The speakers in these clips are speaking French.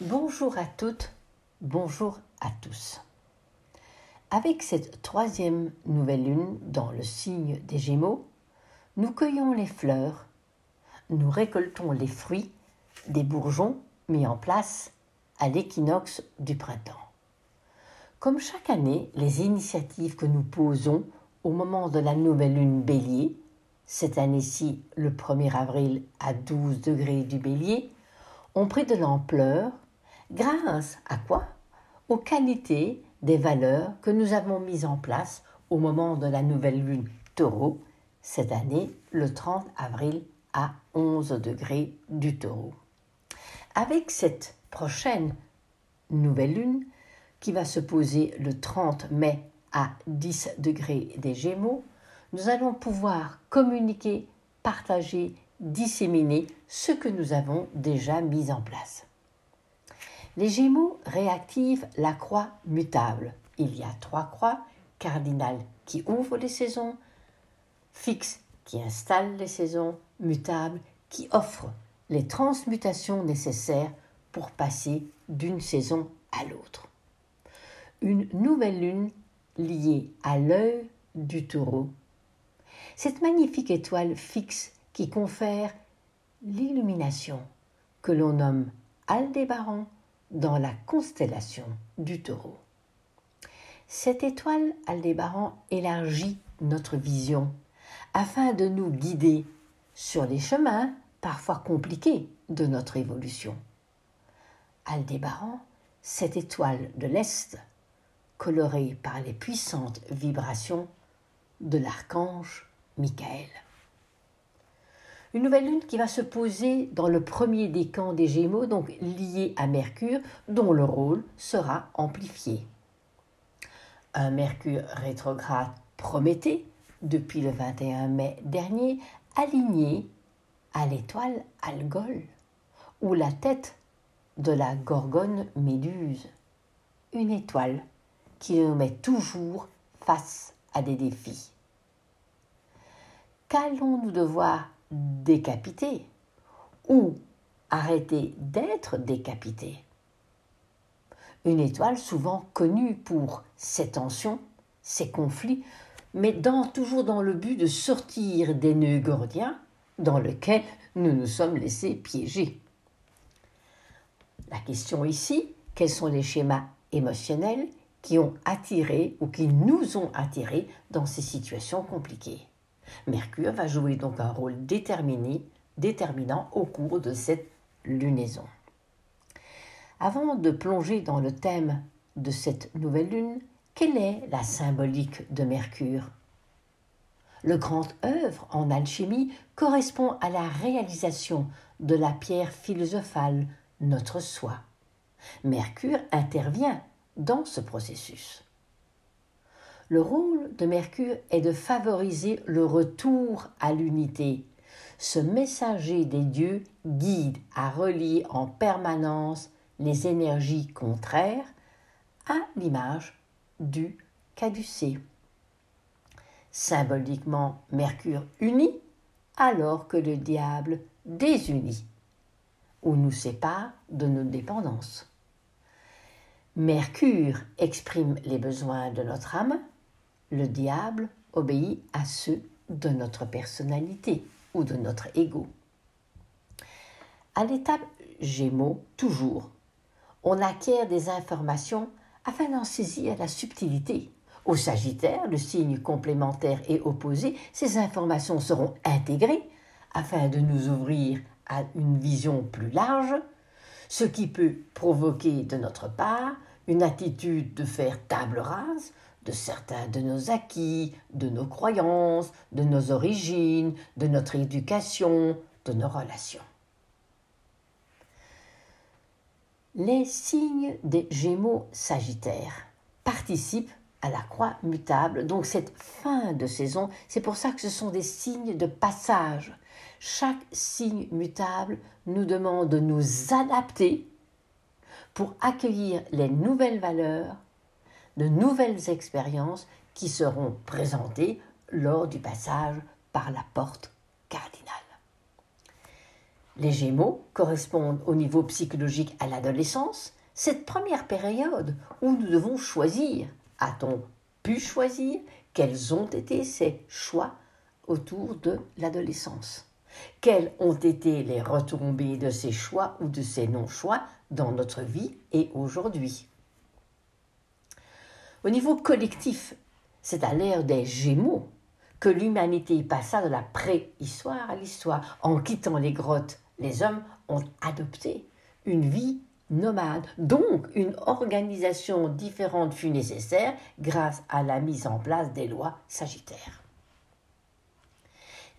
Bonjour à toutes, bonjour à tous. Avec cette troisième nouvelle lune dans le signe des Gémeaux, nous cueillons les fleurs, nous récoltons les fruits des bourgeons mis en place à l'équinoxe du printemps. Comme chaque année, les initiatives que nous posons au moment de la nouvelle lune bélier, cette année-ci le 1er avril à 12 degrés du bélier, ont pris de l'ampleur grâce à quoi? Aux qualités des valeurs que nous avons mises en place au moment de la nouvelle lune taureau, cette année le 30 avril à 11 degrés du taureau. Avec cette prochaine nouvelle lune, qui va se poser le 30 mai à 10 degrés des Gémeaux, nous allons pouvoir communiquer, partager, disséminer ce que nous avons déjà mis en place. Les Gémeaux réactivent la croix mutable. Il y a trois croix, cardinales qui ouvrent les saisons, fixes qui installent les saisons, mutables qui offrent les transmutations nécessaires pour passer d'une saison à l'autre une nouvelle lune liée à l'œil du taureau. Cette magnifique étoile fixe qui confère l'illumination que l'on nomme Aldébaran dans la constellation du taureau. Cette étoile Aldébaran élargit notre vision afin de nous guider sur les chemins parfois compliqués de notre évolution. Aldébaran, cette étoile de l'Est, coloré par les puissantes vibrations de l'archange Michael. Une nouvelle lune qui va se poser dans le premier décan des Gémeaux, donc lié à Mercure, dont le rôle sera amplifié. Un Mercure rétrograde Prométhée, depuis le 21 mai dernier, aligné à l'étoile Algol, ou la tête de la Gorgone Méduse, une étoile qui nous met toujours face à des défis. Qu'allons-nous devoir décapiter ou arrêter d'être décapité Une étoile souvent connue pour ses tensions, ses conflits, mais toujours dans le but de sortir des nœuds gordiens dans lesquels nous nous sommes laissés piéger. La question ici, quels sont les schémas émotionnels qui ont attiré ou qui nous ont attirés dans ces situations compliquées? Mercure va jouer donc un rôle déterminant au cours de cette lunaison. Avant de plonger dans le thème de cette nouvelle lune, quelle est la symbolique de Mercure? Le grand œuvre en alchimie correspond à la réalisation de la pierre philosophale, notre soi. Mercure intervient dans ce processus. Le rôle de Mercure est de favoriser le retour à l'unité. Ce messager des dieux guide à relier en permanence les énergies contraires à l'image du caducée. Symboliquement, Mercure unit alors que le diable désunit ou nous sépare de nos dépendances. Mercure exprime les besoins de notre âme, le diable obéit à ceux de notre personnalité ou de notre ego. À l'étape Gémeaux, toujours, on acquiert des informations afin d'en saisir la subtilité. Au Sagittaire, le signe complémentaire et opposé, ces informations seront intégrées afin de nous ouvrir à une vision plus large, ce qui peut provoquer de notre part une attitude de faire table rase de certains de nos acquis, de nos croyances, de nos origines, de notre éducation, de nos relations. Les signes des Gémeaux Sagittaires participent à la croix mutable. Donc cette fin de saison, c'est pour ça que ce sont des signes de passage. Chaque signe mutable nous demande de nous adapter pour accueillir les nouvelles valeurs, de nouvelles expériences qui seront présentées lors du passage par la porte cardinale. Les Gémeaux correspondent au niveau psychologique à l'adolescence, cette première période où nous devons choisir. A-t-on pu choisir Quels ont été ces choix autour de l'adolescence? Quelles ont été les retombées de ces choix ou de ces non-choix dans notre vie et aujourd'hui? Au niveau collectif, c'est à l'ère des Gémeaux que l'humanité passa de la préhistoire à l'histoire. En quittant les grottes, les hommes ont adopté une vie nomade. Donc, une organisation différente fut nécessaire grâce à la mise en place des lois sagittaires.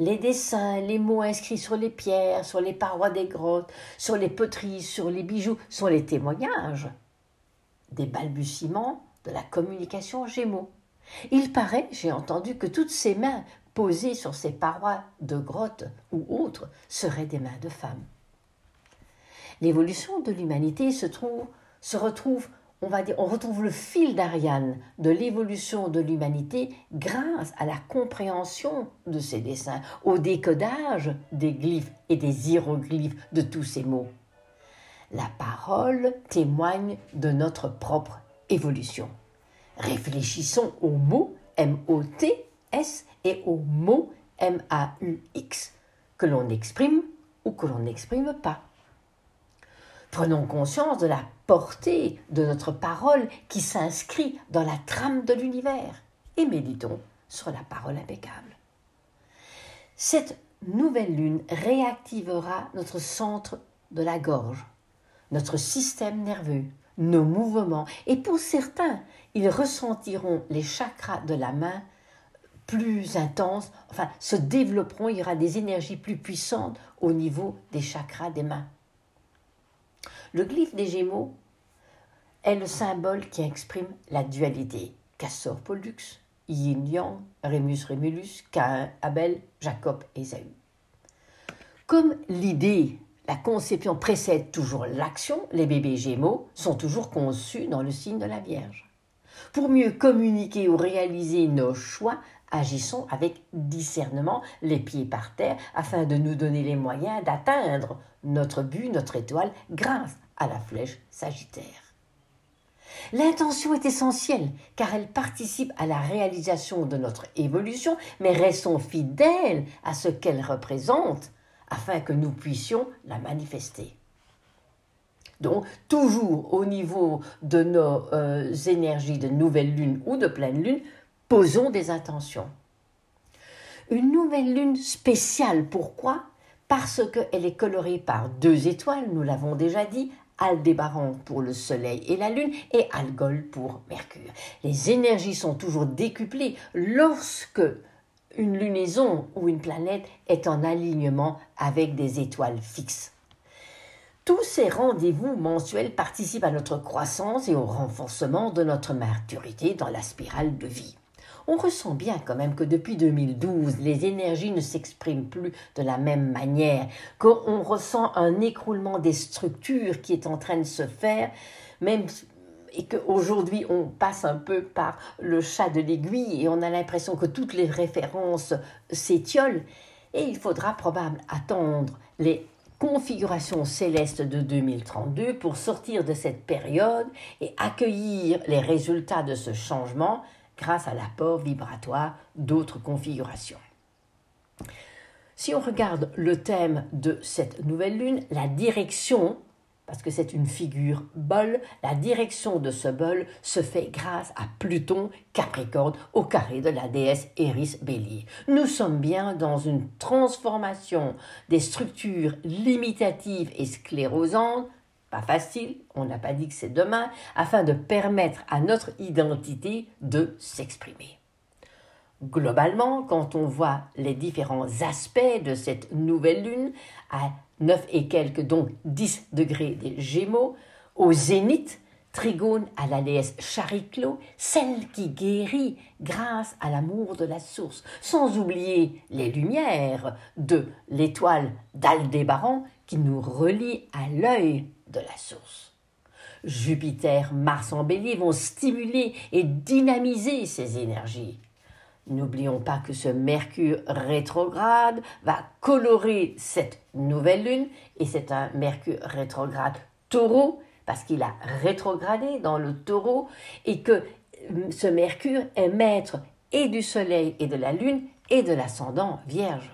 Les dessins, les mots inscrits sur les pierres, sur les parois des grottes, sur les poteries, sur les bijoux sont les témoignages des balbutiements de la communication Gémeaux. Il paraît, j'ai entendu, que toutes ces mains posées sur ces parois de grottes ou autres seraient des mains de femmes. L'évolution de l'humanité se, se retrouve, on va dire, on retrouve le fil d'Ariane de l'évolution de l'humanité grâce à la compréhension de ces dessins, au décodage des glyphes et des hiéroglyphes de tous ces mots. La parole témoigne de notre propre évolution. Réfléchissons aux mots M-O-T-S et aux mots M-A-U-X que l'on exprime ou que l'on n'exprime pas. Prenons conscience de la portée de notre parole qui s'inscrit dans la trame de l'univers et méditons sur la parole impeccable. Cette nouvelle lune réactivera notre centre de la gorge, notre système nerveux, nos mouvements et pour certains, ils ressentiront les chakras de la main plus intenses, enfin se développeront, il y aura des énergies plus puissantes au niveau des chakras des mains. Le glyphe des Gémeaux est le symbole qui exprime la dualité. Cassor Pollux, Yin Yang, Rémus Rémulus, Cain Abel, Jacob Ésaü. Comme l'idée, la conception précède toujours l'action, les bébés Gémeaux sont toujours conçus dans le signe de la Vierge. Pour mieux communiquer ou réaliser nos choix, agissons avec discernement, les pieds par terre, afin de nous donner les moyens d'atteindre notre but, notre étoile, grâce à la flèche sagittaire. L'intention est essentielle car elle participe à la réalisation de notre évolution, mais restons fidèles à ce qu'elle représente afin que nous puissions la manifester. Donc, toujours au niveau de nos euh, énergies de nouvelle lune ou de pleine lune, posons des intentions. Une nouvelle lune spéciale, pourquoi? Parce qu'elle est colorée par deux étoiles, nous l'avons déjà dit, Aldébaran pour le Soleil et la Lune et Algol pour Mercure. Les énergies sont toujours décuplées lorsque une lunaison ou une planète est en alignement avec des étoiles fixes. Tous ces rendez-vous mensuels participent à notre croissance et au renforcement de notre maturité dans la spirale de vie on ressent bien quand même que depuis 2012, les énergies ne s'expriment plus de la même manière, qu'on ressent un écroulement des structures qui est en train de se faire, même et qu'aujourd'hui on passe un peu par le chat de l'aiguille et on a l'impression que toutes les références s'étiolent. Et il faudra probablement attendre les configurations célestes de 2032 pour sortir de cette période et accueillir les résultats de ce changement grâce à l'apport vibratoire d'autres configurations. Si on regarde le thème de cette nouvelle lune, la direction, parce que c'est une figure bol, la direction de ce bol se fait grâce à Pluton Capricorne au carré de la déesse Eris Bélier. Nous sommes bien dans une transformation des structures limitatives et sclérosantes pas facile, on n'a pas dit que c'est demain, afin de permettre à notre identité de s'exprimer. Globalement, quand on voit les différents aspects de cette nouvelle lune, à 9 et quelques, donc 10 degrés des Gémeaux, au zénith, trigone à la déesse Chariclo, celle qui guérit grâce à l'amour de la source, sans oublier les lumières de l'étoile d'Aldébaran qui nous relie à l'œil de la source. Jupiter, Mars en bélier vont stimuler et dynamiser ces énergies. N'oublions pas que ce Mercure rétrograde va colorer cette nouvelle lune, et c'est un Mercure rétrograde taureau, parce qu'il a rétrogradé dans le taureau, et que euh, ce Mercure est maître et du Soleil et de la Lune et de l'ascendant Vierge.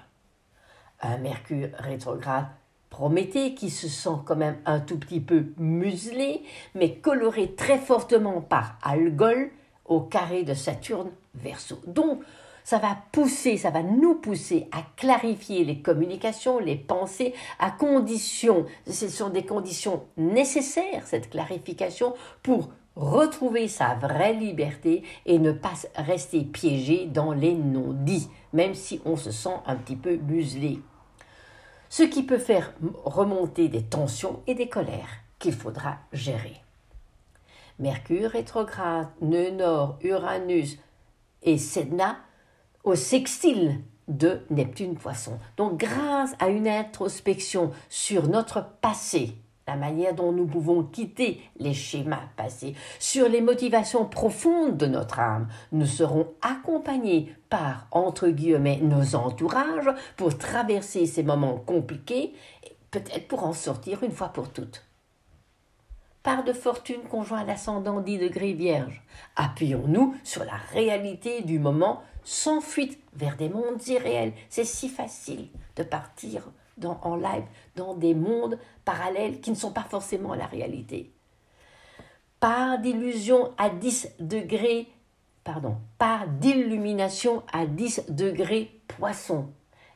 Un Mercure rétrograde Prométhée qui se sent quand même un tout petit peu muselé, mais coloré très fortement par Algol au carré de Saturne Verseau. Donc, ça va pousser, ça va nous pousser à clarifier les communications, les pensées, à condition, ce sont des conditions nécessaires, cette clarification, pour retrouver sa vraie liberté et ne pas rester piégé dans les non-dits, même si on se sent un petit peu muselé ce qui peut faire remonter des tensions et des colères qu'il faudra gérer. Mercure rétrograde, nœud nord, Uranus et Sedna au sextile de Neptune Poisson. Donc grâce à une introspection sur notre passé, la manière dont nous pouvons quitter les schémas passés, sur les motivations profondes de notre âme. Nous serons accompagnés par, entre guillemets, nos entourages pour traverser ces moments compliqués, peut-être pour en sortir une fois pour toutes. Par de fortune conjoint à l'ascendant 10 degrés vierge, appuyons-nous sur la réalité du moment sans fuite vers des mondes irréels. C'est si facile de partir en live dans des mondes parallèles qui ne sont pas forcément la réalité. Par d'illusion à 10 degrés, pardon, par d'illumination à 10 degrés poisson.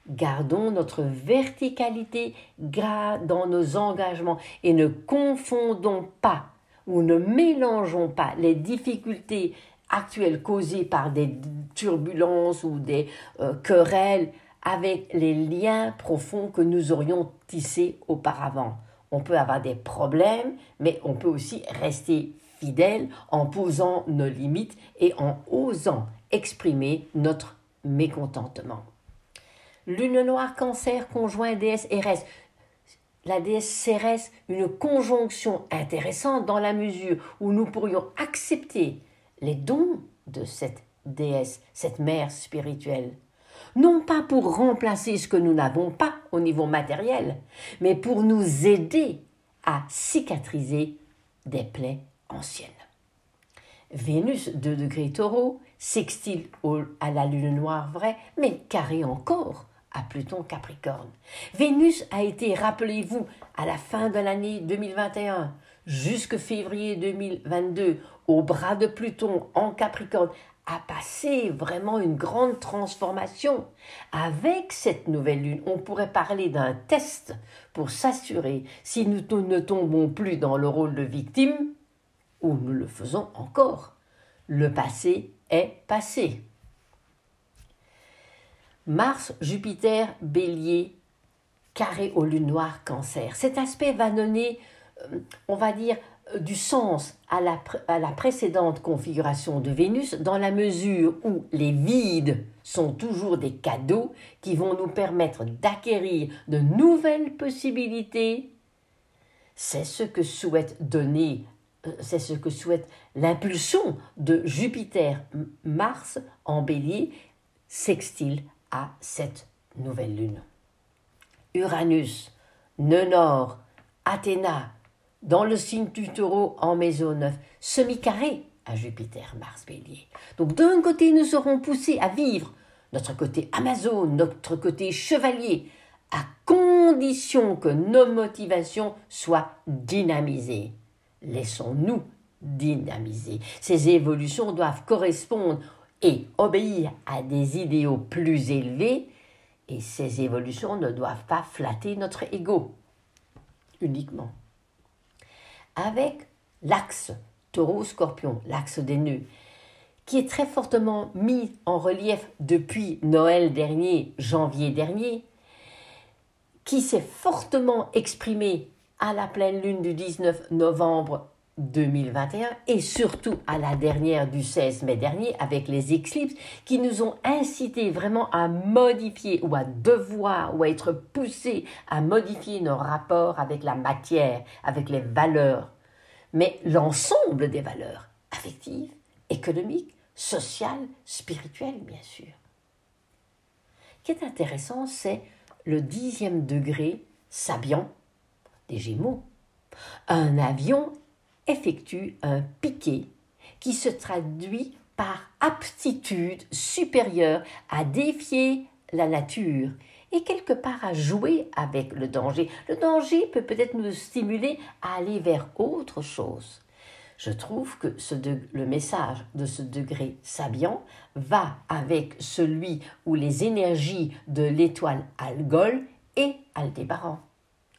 Gardons notre verticalité dans nos engagements et ne confondons pas ou ne mélangeons pas les difficultés actuelles causées par des turbulences ou des euh, querelles avec les liens profonds que nous aurions tissés auparavant. On peut avoir des problèmes, mais on peut aussi rester fidèle en posant nos limites et en osant exprimer notre mécontentement. Lune noire cancer conjoint déesse Érès. La déesse Cérès, une conjonction intéressante dans la mesure où nous pourrions accepter les dons de cette déesse, cette mère spirituelle non pas pour remplacer ce que nous n'avons pas au niveau matériel, mais pour nous aider à cicatriser des plaies anciennes. Vénus, 2 degrés taureau, sextile à la lune noire vraie, mais carré encore à Pluton Capricorne. Vénus a été, rappelez-vous, à la fin de l'année 2021, jusque février 2022, au bras de Pluton en Capricorne, a passé vraiment une grande transformation. Avec cette nouvelle lune, on pourrait parler d'un test pour s'assurer si nous ne tombons plus dans le rôle de victime ou nous le faisons encore. Le passé est passé. Mars, Jupiter, Bélier, carré aux lunes noires, Cancer. Cet aspect va donner, euh, on va dire, du sens à la, à la, précédente configuration de Vénus dans la mesure où les vides sont toujours des cadeaux qui vont nous permettre d'acquérir de nouvelles possibilités. C'est ce que souhaite donner, euh, c'est ce que souhaite l'impulsion de Jupiter-Mars en bélier sextile à cette nouvelle lune. Uranus, nœud nord, Athéna, dans le signe du taureau en maison 9, semi-carré à Jupiter, Mars, Bélier. Donc d'un côté, nous serons poussés à vivre notre côté Amazon, notre côté chevalier, à condition que nos motivations soient dynamisées. Laissons-nous dynamiser. Ces évolutions doivent correspondre et obéir à des idéaux plus élevés, et ces évolutions ne doivent pas flatter notre ego uniquement. Avec l'axe taureau-scorpion, l'axe des nœuds, qui est très fortement mis en relief depuis Noël dernier, janvier dernier, qui s'est fortement exprimé à la pleine lune du 19 novembre 2021 et surtout à la dernière du 16 mai dernier avec les éclipses qui nous ont incité vraiment à modifier ou à devoir ou à être poussés à modifier nos rapports avec la matière, avec les valeurs, mais l'ensemble des valeurs affectives, économiques, social, spirituel, bien sûr. Ce qui est intéressant, c'est le dixième degré Sabian des Gémeaux. Un avion effectue un piqué qui se traduit par aptitude supérieure à défier la nature et quelque part à jouer avec le danger. Le danger peut peut-être nous stimuler à aller vers autre chose. Je trouve que le message de ce degré Sabian va avec celui où les énergies de l'étoile Algol et Aldébaran.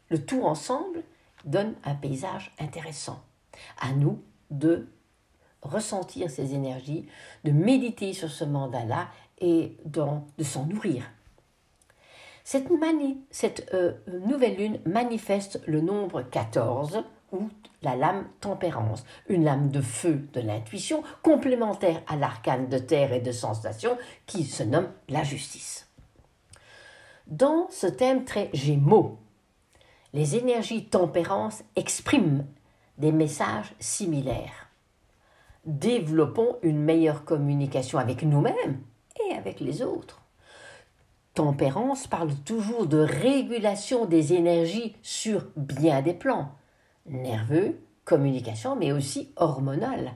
Le tout ensemble donne un paysage intéressant. À nous de ressentir ces énergies, de méditer sur ce mandat-là et de s'en nourrir. Cette, cette euh, nouvelle lune manifeste le nombre 14 ou la lame tempérance, une lame de feu de l'intuition complémentaire à l'arcane de terre et de sensation qui se nomme la justice. Dans ce thème très gémeaux, les énergies tempérance expriment des messages similaires. Développons une meilleure communication avec nous-mêmes et avec les autres. Tempérance parle toujours de régulation des énergies sur bien des plans, nerveux, communication, mais aussi hormonal.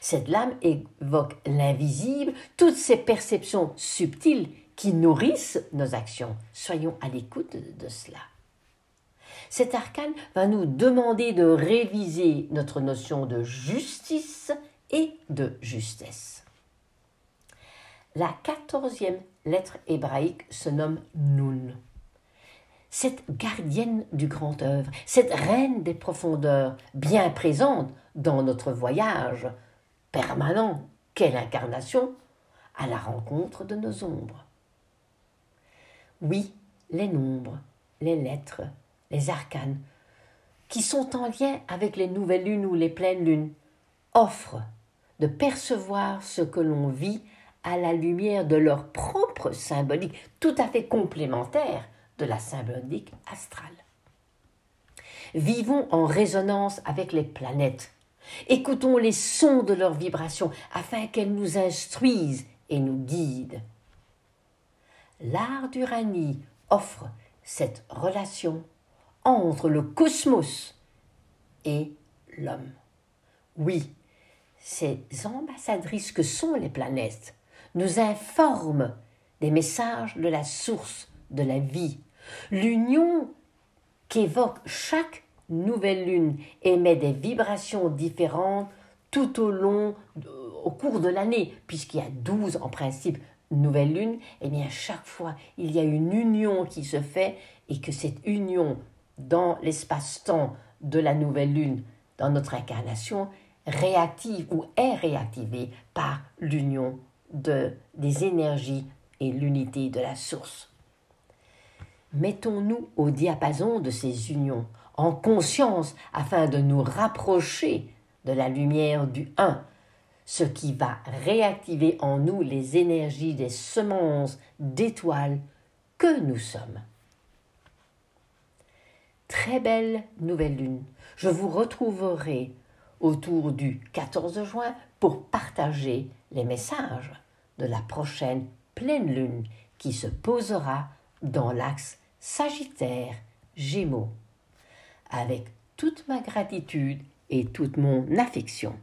Cette lame évoque l'invisible, toutes ces perceptions subtiles qui nourrissent nos actions. Soyons à l'écoute de cela. Cet arcane va nous demander de réviser notre notion de justice et de justesse. La quatorzième lettre hébraïque se nomme Nun. Cette gardienne du grand œuvre, cette reine des profondeurs, bien présente dans notre voyage permanent, quelle incarnation, à la rencontre de nos ombres. Oui, les nombres, les lettres, les arcanes, qui sont en lien avec les nouvelles lunes ou les pleines lunes, offrent de percevoir ce que l'on vit à la lumière de leur propre symbolique, tout à fait complémentaire de la symbolique astrale. Vivons en résonance avec les planètes. Écoutons les sons de leurs vibrations afin qu'elles nous instruisent et nous guident. L'art d'Uranie offre cette relation entre le cosmos et l'homme. Oui, ces ambassadrices que sont les planètes nous informent des messages de la source de la vie. L'union qu'évoque chaque nouvelle lune émet des vibrations différentes tout au long, au cours de l'année, puisqu'il y a douze en principe nouvelles lunes, et eh bien chaque fois il y a une union qui se fait et que cette union dans l'espace-temps de la nouvelle lune, dans notre incarnation, réactive ou est réactivée par l'union de, des énergies et l'unité de la source. Mettons-nous au diapason de ces unions, en conscience, afin de nous rapprocher de la lumière du Un, ce qui va réactiver en nous les énergies des semences d'étoiles que nous sommes très belle nouvelle lune. Je vous retrouverai autour du 14 juin pour partager les messages de la prochaine pleine lune qui se posera dans l'axe Sagittaire Gémeaux. Avec toute ma gratitude et toute mon affection.